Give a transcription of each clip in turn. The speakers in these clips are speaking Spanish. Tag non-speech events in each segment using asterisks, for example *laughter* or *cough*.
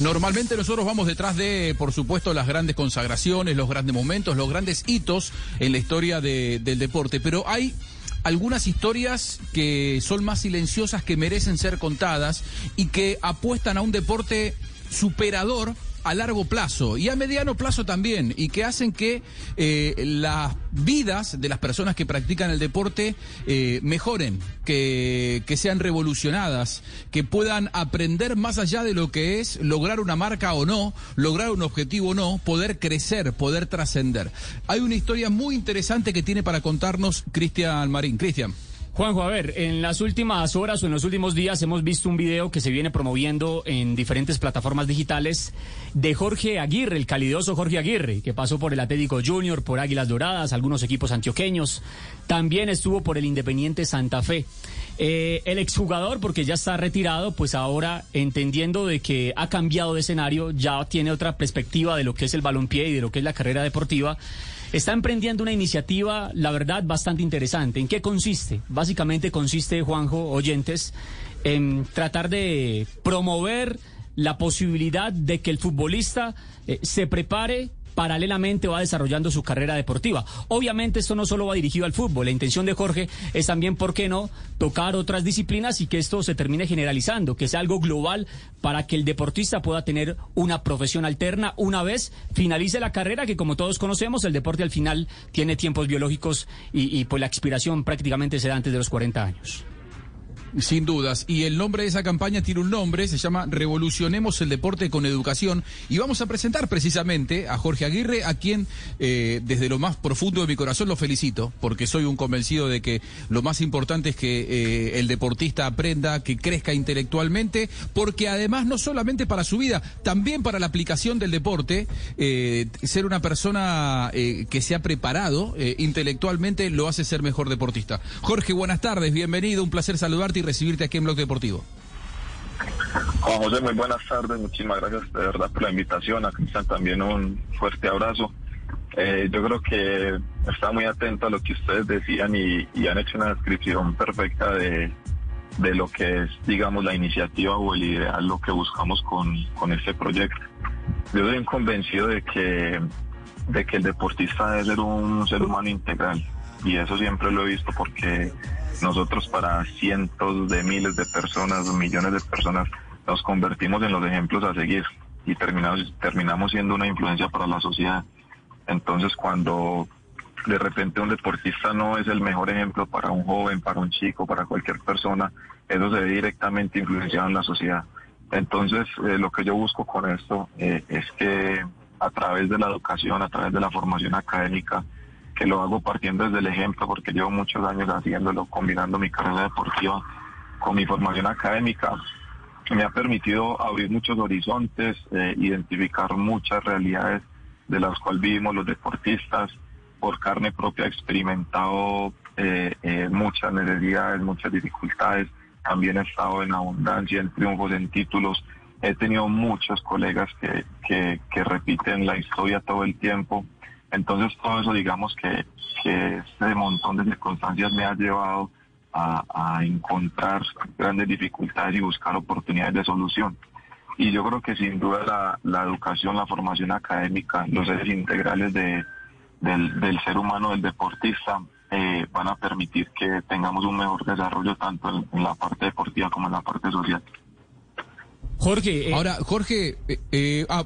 Normalmente nosotros vamos detrás de, por supuesto, las grandes consagraciones, los grandes momentos, los grandes hitos en la historia de- del deporte, pero hay algunas historias que son más silenciosas, que merecen ser contadas y que apuestan a un deporte superador a largo plazo y a mediano plazo también y que hacen que eh, las vidas de las personas que practican el deporte eh, mejoren, que, que sean revolucionadas, que puedan aprender más allá de lo que es lograr una marca o no, lograr un objetivo o no, poder crecer, poder trascender. Hay una historia muy interesante que tiene para contarnos Cristian Marín. Cristian. Juanjo, a ver, en las últimas horas o en los últimos días hemos visto un video que se viene promoviendo en diferentes plataformas digitales de Jorge Aguirre, el calidoso Jorge Aguirre, que pasó por el Atlético Junior, por Águilas Doradas, algunos equipos antioqueños, también estuvo por el Independiente Santa Fe. Eh, el exjugador, porque ya está retirado, pues ahora entendiendo de que ha cambiado de escenario, ya tiene otra perspectiva de lo que es el balompié y de lo que es la carrera deportiva. Está emprendiendo una iniciativa, la verdad, bastante interesante. ¿En qué consiste? Consiste, Juanjo, oyentes, en tratar de promover la posibilidad de que el futbolista eh, se prepare paralelamente va desarrollando su carrera deportiva. Obviamente esto no solo va dirigido al fútbol, la intención de Jorge es también, ¿por qué no?, tocar otras disciplinas y que esto se termine generalizando, que sea algo global para que el deportista pueda tener una profesión alterna una vez finalice la carrera, que como todos conocemos, el deporte al final tiene tiempos biológicos y, pues la expiración prácticamente se da antes de los 40 años. Sin dudas. Y el nombre de esa campaña tiene un nombre, se llama Revolucionemos el Deporte con Educación. Y vamos a presentar precisamente a Jorge Aguirre, a quien eh, desde lo más profundo de mi corazón lo felicito, porque soy un convencido de que lo más importante es que eh, el deportista aprenda, que crezca intelectualmente, porque además no solamente para su vida, también para la aplicación del deporte, eh, ser una persona que se ha preparado intelectualmente lo hace ser mejor deportista. Jorge, buenas tardes, bienvenido, un placer saludarte y recibirte aquí en Blog Deportivo. Juan José, muy buenas tardes. Muchísimas gracias de verdad por la invitación. A Cristian también un fuerte abrazo. Eh, yo creo que está muy atento a lo que ustedes decían y, han hecho una descripción perfecta de, de lo que es, digamos, la iniciativa o el ideal, lo que buscamos con, con este proyecto. Yo soy un convencido de que, de que el deportista debe ser un ser humano integral y eso siempre lo he visto porque nosotros para cientos de miles de personas, millones de personas, nos convertimos en los ejemplos a seguir y terminamos, terminamos siendo una influencia para la sociedad. Entonces cuando de repente un deportista no es el mejor ejemplo para un joven, para un chico, para cualquier persona, eso se ve directamente influenciado en la sociedad. Entonces eh, lo que yo busco con esto eh, es que a través de la educación, a través de la formación académica, que lo hago partiendo desde el ejemplo porque llevo muchos años haciéndolo, combinando mi carrera deportiva con mi formación académica. Me ha permitido abrir muchos horizontes, eh, identificar muchas realidades de las cuales vivimos los deportistas. Por carne propia he experimentado eh, eh, muchas necesidades, muchas dificultades. También he estado en abundancia, en triunfos, en títulos. He tenido muchos colegas que, que, que repiten la historia todo el tiempo. Entonces todo eso digamos que, que este montón de circunstancias me ha llevado a, encontrar grandes dificultades y buscar oportunidades de solución. Y yo creo que sin duda la, educación, la formación académica, los seres integrales de, del, ser humano, del deportista, eh, van a permitir que tengamos un mejor desarrollo tanto en la parte deportiva como en la parte social. Jorge. Eh... Ahora, Jorge, eh, eh, ah,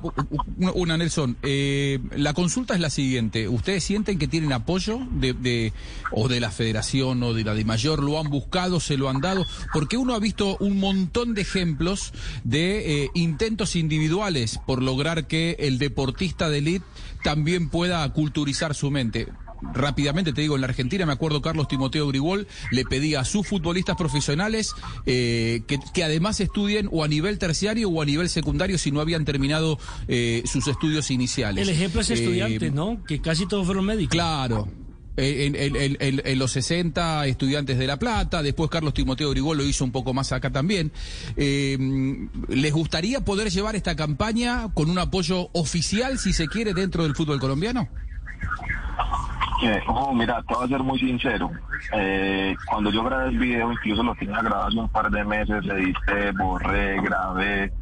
una, Nelson. Eh, la consulta es la siguiente. ¿Ustedes sienten que tienen apoyo de, o de la federación o de la de mayor? ¿Lo han buscado, se lo han dado? Porque uno ha visto un montón de ejemplos de intentos individuales por lograr que el deportista de élite también pueda culturizar su mente. Rápidamente te digo, en la Argentina me acuerdo Carlos Timoteo Grigol le pedía a sus futbolistas profesionales eh, que, que, además estudien o a nivel terciario o a nivel secundario si no habían terminado eh, sus estudios iniciales. El ejemplo es estudiante, ¿no? Que casi todos fueron médicos. Claro, en, en, en, en, los 60 estudiantes de La Plata, después Carlos Timoteo Grigol lo hizo un poco más acá también. Eh, ¿Les gustaría poder llevar esta campaña con un apoyo oficial, si se quiere, dentro del fútbol colombiano? Oh, mira, te voy a ser muy sincero. Eh, cuando yo grabé el video, incluso lo tenía grabado hace un par de meses, edité, borré, grabé.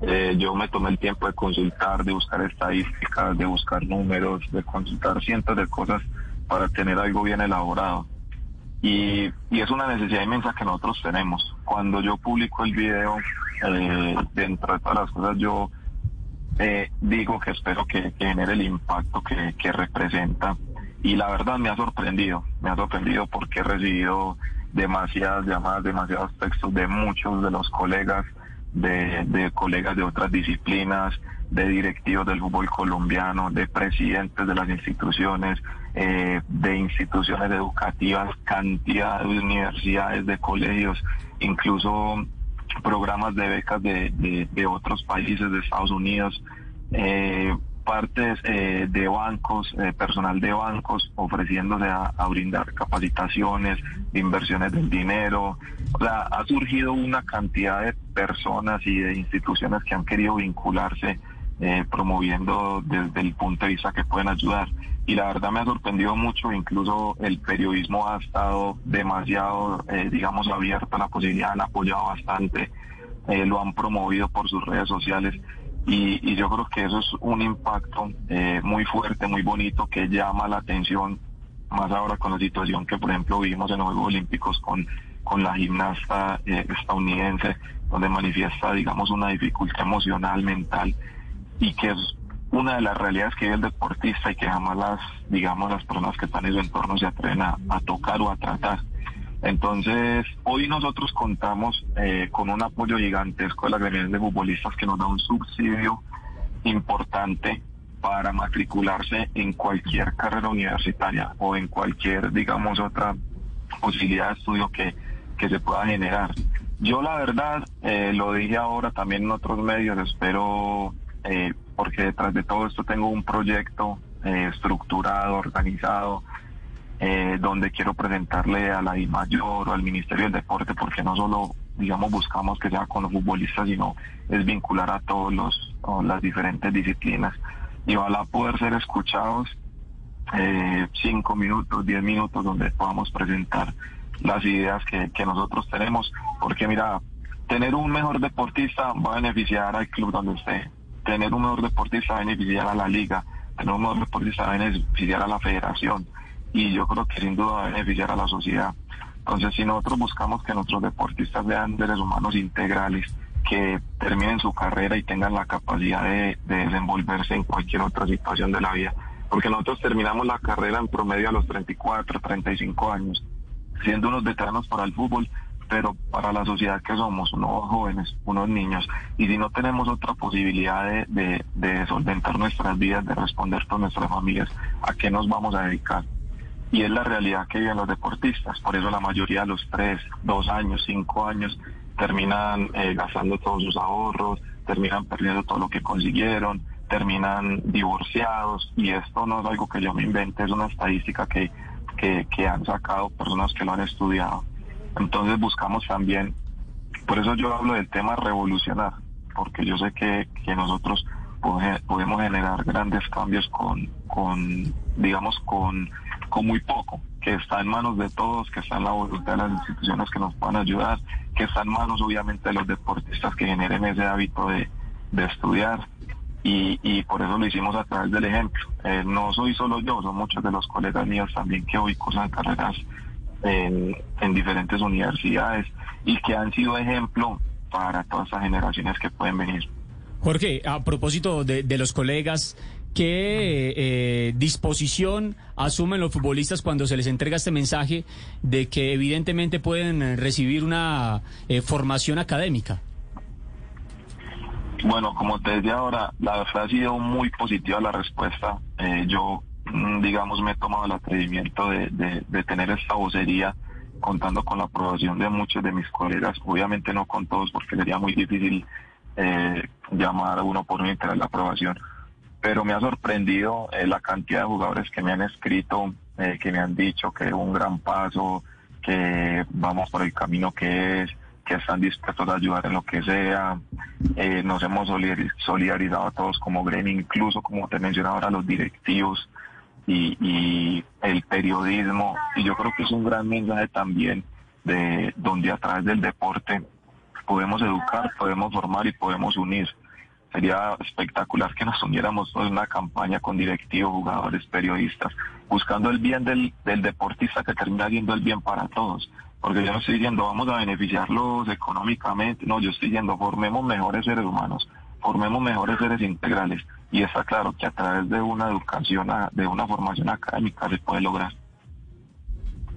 Eh, yo me tomé el tiempo de consultar, de buscar estadísticas, de buscar números, de consultar cientos de cosas para tener algo bien elaborado. Y, es una necesidad inmensa que nosotros tenemos. Cuando yo publico el video, eh, dentro de todas las cosas, yo digo que espero que, que genere el impacto que, representa. Y la verdad me ha sorprendido, me ha sorprendido porque he recibido demasiadas llamadas, demasiados textos de muchos de los colegas, de, de colegas de otras disciplinas, de directivos del fútbol colombiano, de presidentes de las instituciones, eh, de instituciones educativas, cantidad de universidades, de colegios, incluso programas de becas de, de, de otros países, de Estados Unidos, eh, partes eh, de bancos, eh, personal de bancos ofreciéndose a, a, brindar capacitaciones, inversiones del dinero. O sea, ha surgido una cantidad de personas y de instituciones que han querido vincularse eh, promoviendo desde el punto de vista que pueden ayudar. Y la verdad me ha sorprendido mucho, incluso el periodismo ha estado demasiado, eh, digamos, abierto a la posibilidad, han apoyado bastante, eh, lo han promovido por sus redes sociales. Y, y yo creo que eso es un impacto eh, muy fuerte, muy bonito, que llama la atención, más ahora con la situación que, por ejemplo, vimos en los Juegos Olímpicos con, con la gimnasta eh, estadounidense, donde manifiesta, digamos, una dificultad emocional, mental, y que es una de las realidades que vive el deportista y que jamás las, digamos, las personas que están en su entorno se atreven a, a tocar o a tratar. Entonces, hoy nosotros contamos eh, con un apoyo gigantesco de la gremial de futbolistas que nos da un subsidio importante para matricularse en cualquier carrera universitaria o en cualquier, digamos, otra posibilidad de estudio que, que se pueda generar. Yo la verdad, eh, lo dije ahora también en otros medios, espero eh, porque detrás de todo esto tengo un proyecto eh, estructurado, organizado, eh, donde quiero presentarle a la mayor o al Ministerio del Deporte, porque no solo, digamos, buscamos que sea con los futbolistas, sino es vincular a todos los las diferentes disciplinas. Y ojalá poder ser escuchados eh, cinco minutos, diez minutos, donde podamos presentar las ideas que, que nosotros tenemos, porque mira, tener un mejor deportista va a beneficiar al club donde esté, tener un mejor deportista va a beneficiar a la liga, tener un mejor deportista va a beneficiar a la federación y yo creo que sin duda va a beneficiar a la sociedad. Entonces, si nosotros buscamos que nuestros deportistas sean seres humanos integrales, que terminen su carrera y tengan la capacidad de, de desenvolverse en cualquier otra situación de la vida, porque nosotros terminamos la carrera en promedio a los 34, 35 años, siendo unos veteranos para el fútbol, pero para la sociedad que somos, unos jóvenes, unos niños, y si no tenemos otra posibilidad de, de, de solventar nuestras vidas, de responder con nuestras familias, ¿a qué nos vamos a dedicar? Y es la realidad que viven los deportistas, por eso la mayoría de los tres, dos años, cinco años, terminan eh, gastando todos sus ahorros, terminan perdiendo todo lo que consiguieron, terminan divorciados, y esto no es algo que yo me invente, es una estadística que, que, que han sacado personas que lo han estudiado. Entonces buscamos también, por eso yo hablo del tema revolucionar, porque yo sé que, que nosotros podemos generar grandes cambios con, con digamos, con, con muy poco, que está en manos de todos, que está en la voluntad de las instituciones que nos puedan ayudar, que está en manos obviamente de los deportistas que generen ese hábito de, de estudiar. Y, y por eso lo hicimos a través del ejemplo. Eh, no soy solo yo, son muchos de los colegas míos también que hoy cursan carreras en, en diferentes universidades y que han sido ejemplo para todas estas generaciones que pueden venir. Jorge, a propósito de, de los colegas, ¿qué eh, disposición asumen los futbolistas cuando se les entrega este mensaje de que evidentemente pueden recibir una eh, formación académica? Bueno, como te decía ahora, la verdad ha sido muy positiva la respuesta. Eh, yo mm, digamos, me he tomado el atrevimiento de, tener esta vocería contando con la aprobación de muchos de mis colegas, obviamente no con todos porque sería muy difícil eh, llamar a uno por uno y tener la aprobación, pero me ha sorprendido eh, la cantidad de jugadores que me han escrito, eh, que me han dicho que un gran paso, que vamos por el camino que es, que están dispuestos a ayudar en lo que sea. Eh, nos hemos solidarizado a todos como gremio, incluso como te mencionaba ahora, los directivos y, el periodismo. Y yo creo que es un gran mensaje también de donde a través del deporte podemos educar, podemos formar y podemos unir. Sería espectacular que nos uniéramos en una campaña con directivos, jugadores, periodistas, buscando el bien del, del deportista que termina viendo el bien para todos. Porque yo no estoy diciendo vamos a beneficiarlos económicamente, no, yo estoy diciendo formemos mejores seres humanos, formemos mejores seres integrales y está claro que a través de una educación, de una formación académica se puede lograr.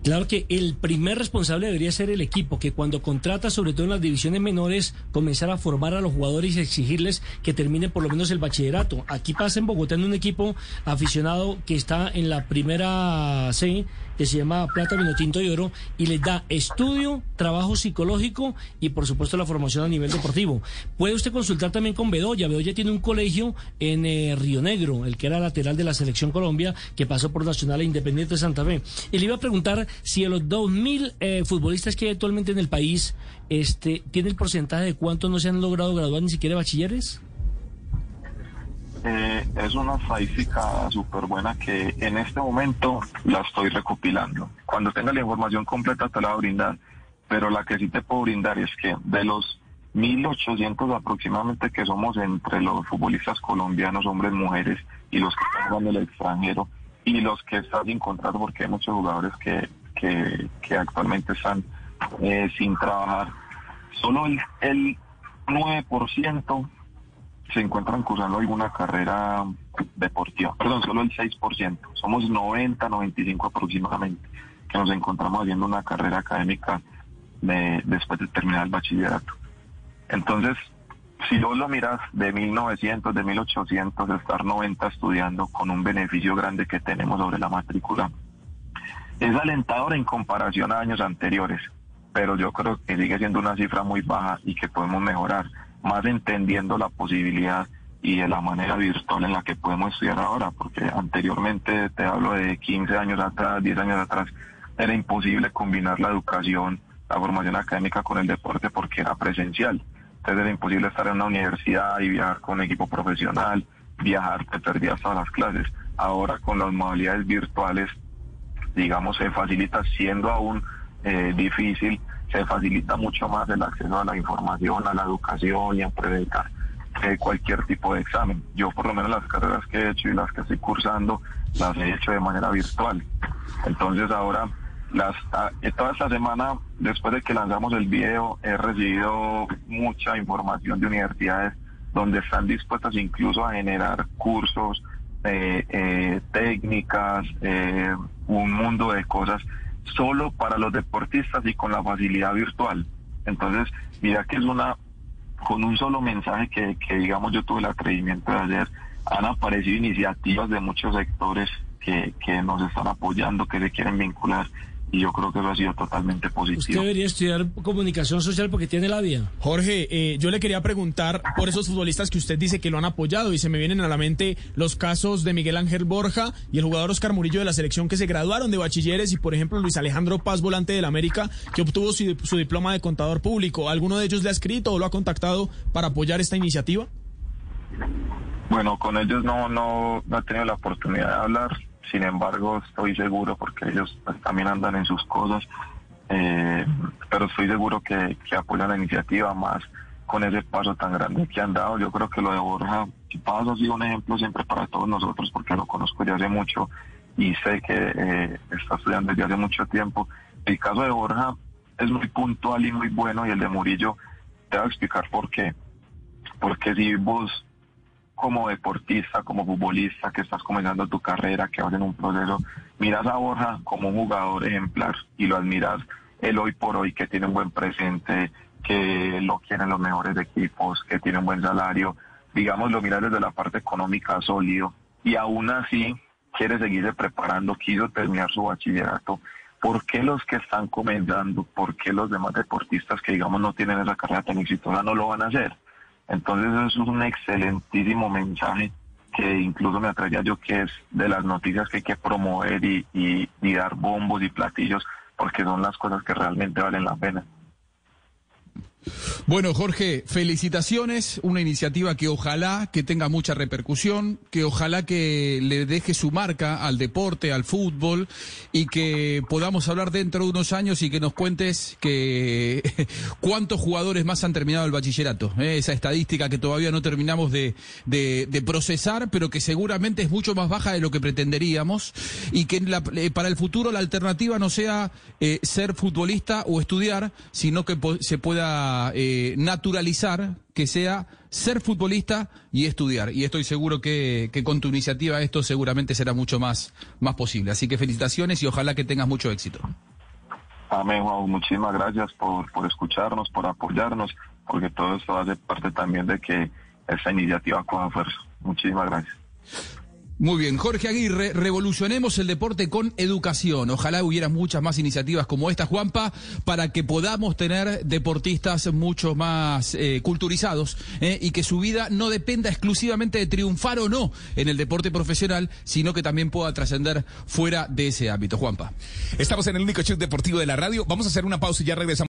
Claro que el primer responsable debería ser el equipo, que cuando contrata, sobre todo en las divisiones menores, comenzar a formar a los jugadores y exigirles que terminen por lo menos el bachillerato. Aquí pasa en Bogotá en un equipo aficionado que está en la primera C, que se llama Plata, Vino Tinto y Oro, y les da estudio, trabajo psicológico y por supuesto la formación a nivel deportivo. Puede usted consultar también con Bedoya. Bedoya tiene un colegio en eh, Río Negro, el que era lateral de la Selección Colombia, que pasó por Nacional e Independiente de Santa Fe. Y le iba a preguntar si a los 2.000 eh, futbolistas que hay actualmente en el país, este, ¿tiene el porcentaje de cuántos no se han logrado graduar ni siquiera bachilleres? Eh, es una estadística súper buena que en este momento la estoy recopilando. Cuando tenga la información completa te la voy a brindar, pero la que sí te puedo brindar es que de los 1.800 aproximadamente que somos entre los futbolistas colombianos, hombres, mujeres, y los que están en el extranjero, y los que están sin contrato, porque hay muchos jugadores que que, actualmente están eh, sin trabajar. Solo el, el 9% se encuentran cursando alguna carrera deportiva, perdón, solo el 6%, somos 90, 95 aproximadamente, que nos encontramos haciendo una carrera académica de, después de terminar el bachillerato. Entonces, si vos lo miras de 1900, de 1800, estar 90 estudiando con un beneficio grande que tenemos sobre la matrícula, es alentador en comparación a años anteriores, pero yo creo que sigue siendo una cifra muy baja y que podemos mejorar, más entendiendo la posibilidad y de la manera virtual en la que podemos estudiar ahora, porque anteriormente, te hablo de 15 años atrás, 10 años atrás, era imposible combinar la educación, la formación académica con el deporte porque era presencial. Entonces era imposible estar en una universidad y viajar con equipo profesional, viajar, te perdías todas las clases. Ahora con las modalidades virtuales digamos, se facilita, siendo aún eh, difícil, se facilita mucho más el acceso a la información, a la educación y a presentar eh, cualquier tipo de examen. Yo por lo menos las carreras que he hecho y las que estoy cursando las he hecho de manera virtual. Entonces ahora, las, ah, toda esta semana, después de que lanzamos el video, he recibido mucha información de universidades donde están dispuestas incluso a generar cursos, eh, eh, técnicas, eh, un mundo de cosas solo para los deportistas y con la facilidad virtual. Entonces, mira que es una, con un solo mensaje que, que digamos yo tuve el atrevimiento de hacer, han aparecido iniciativas de muchos sectores que, que nos están apoyando, que se quieren vincular y yo creo que eso ha sido totalmente positivo. Usted debería estudiar comunicación social porque tiene la vida. Jorge, eh, yo le quería preguntar por esos futbolistas que usted dice que lo han apoyado y se me vienen a la mente los casos de Miguel Ángel Borja y el jugador Oscar Murillo de la selección que se graduaron de bachilleres y por ejemplo Luis Alejandro Paz, volante del América, que obtuvo su, su diploma de contador público. ¿Alguno de ellos le ha escrito o lo ha contactado para apoyar esta iniciativa? Bueno, con ellos no, no, no he tenido la oportunidad de hablar sin embargo, estoy seguro, porque ellos pues, también andan en sus cosas, eh, pero estoy seguro que, apoyan la iniciativa más con ese paso tan grande que han dado. Yo creo que lo de Borja Paso ha sido un ejemplo siempre para todos nosotros, porque lo conozco desde hace mucho y sé que eh, está estudiando desde hace mucho tiempo. El caso de Borja es muy puntual y muy bueno, y el de Murillo, te voy a explicar por qué. Porque si vos como deportista, como futbolista, que estás comenzando tu carrera, que vas en un proceso, miras a Borja como un jugador ejemplar y lo admiras el hoy por hoy, que tiene un buen presente, que lo quieren los mejores equipos, que tiene un buen salario, digamos, lo miras desde la parte económica sólido y aún así quiere seguirse preparando, quiso terminar su bachillerato. ¿Por qué los que están comenzando, por qué los demás deportistas que digamos no tienen esa carrera tan exitosa no lo van a hacer? Entonces eso es un excelentísimo mensaje que incluso me atraía yo que es de las noticias que hay que promover y, y, y dar bombos y platillos porque son las cosas que realmente valen la pena. Bueno, Jorge, felicitaciones, una iniciativa que ojalá que tenga mucha repercusión, que ojalá que le deje su marca al deporte, al fútbol y que podamos hablar dentro de unos años y que nos cuentes que *laughs* cuántos jugadores más han terminado el bachillerato, ¿eh? esa estadística que todavía no terminamos de, procesar, pero que seguramente es mucho más baja de lo que pretenderíamos y que la, eh, para el futuro la alternativa no sea eh, ser futbolista o estudiar, sino que se pueda eh, naturalizar que sea ser futbolista y estudiar. Y estoy seguro que, con tu iniciativa esto seguramente será mucho más, más posible. Así que felicitaciones y ojalá que tengas mucho éxito. Amén, Juan. Muchísimas gracias por, por escucharnos, por apoyarnos, porque todo esto hace parte también de que esta iniciativa coja fuerza. Muchísimas gracias. Muy bien, Jorge Aguirre, revolucionemos el deporte con educación. Ojalá hubiera muchas más iniciativas como esta, Juanpa, para que podamos tener deportistas mucho más eh, culturizados eh, y que su vida no dependa exclusivamente de triunfar o no en el deporte profesional, sino que también pueda trascender fuera de ese ámbito. Juanpa. Estamos en el único show deportivo de la radio. Vamos a hacer una pausa y ya regresamos.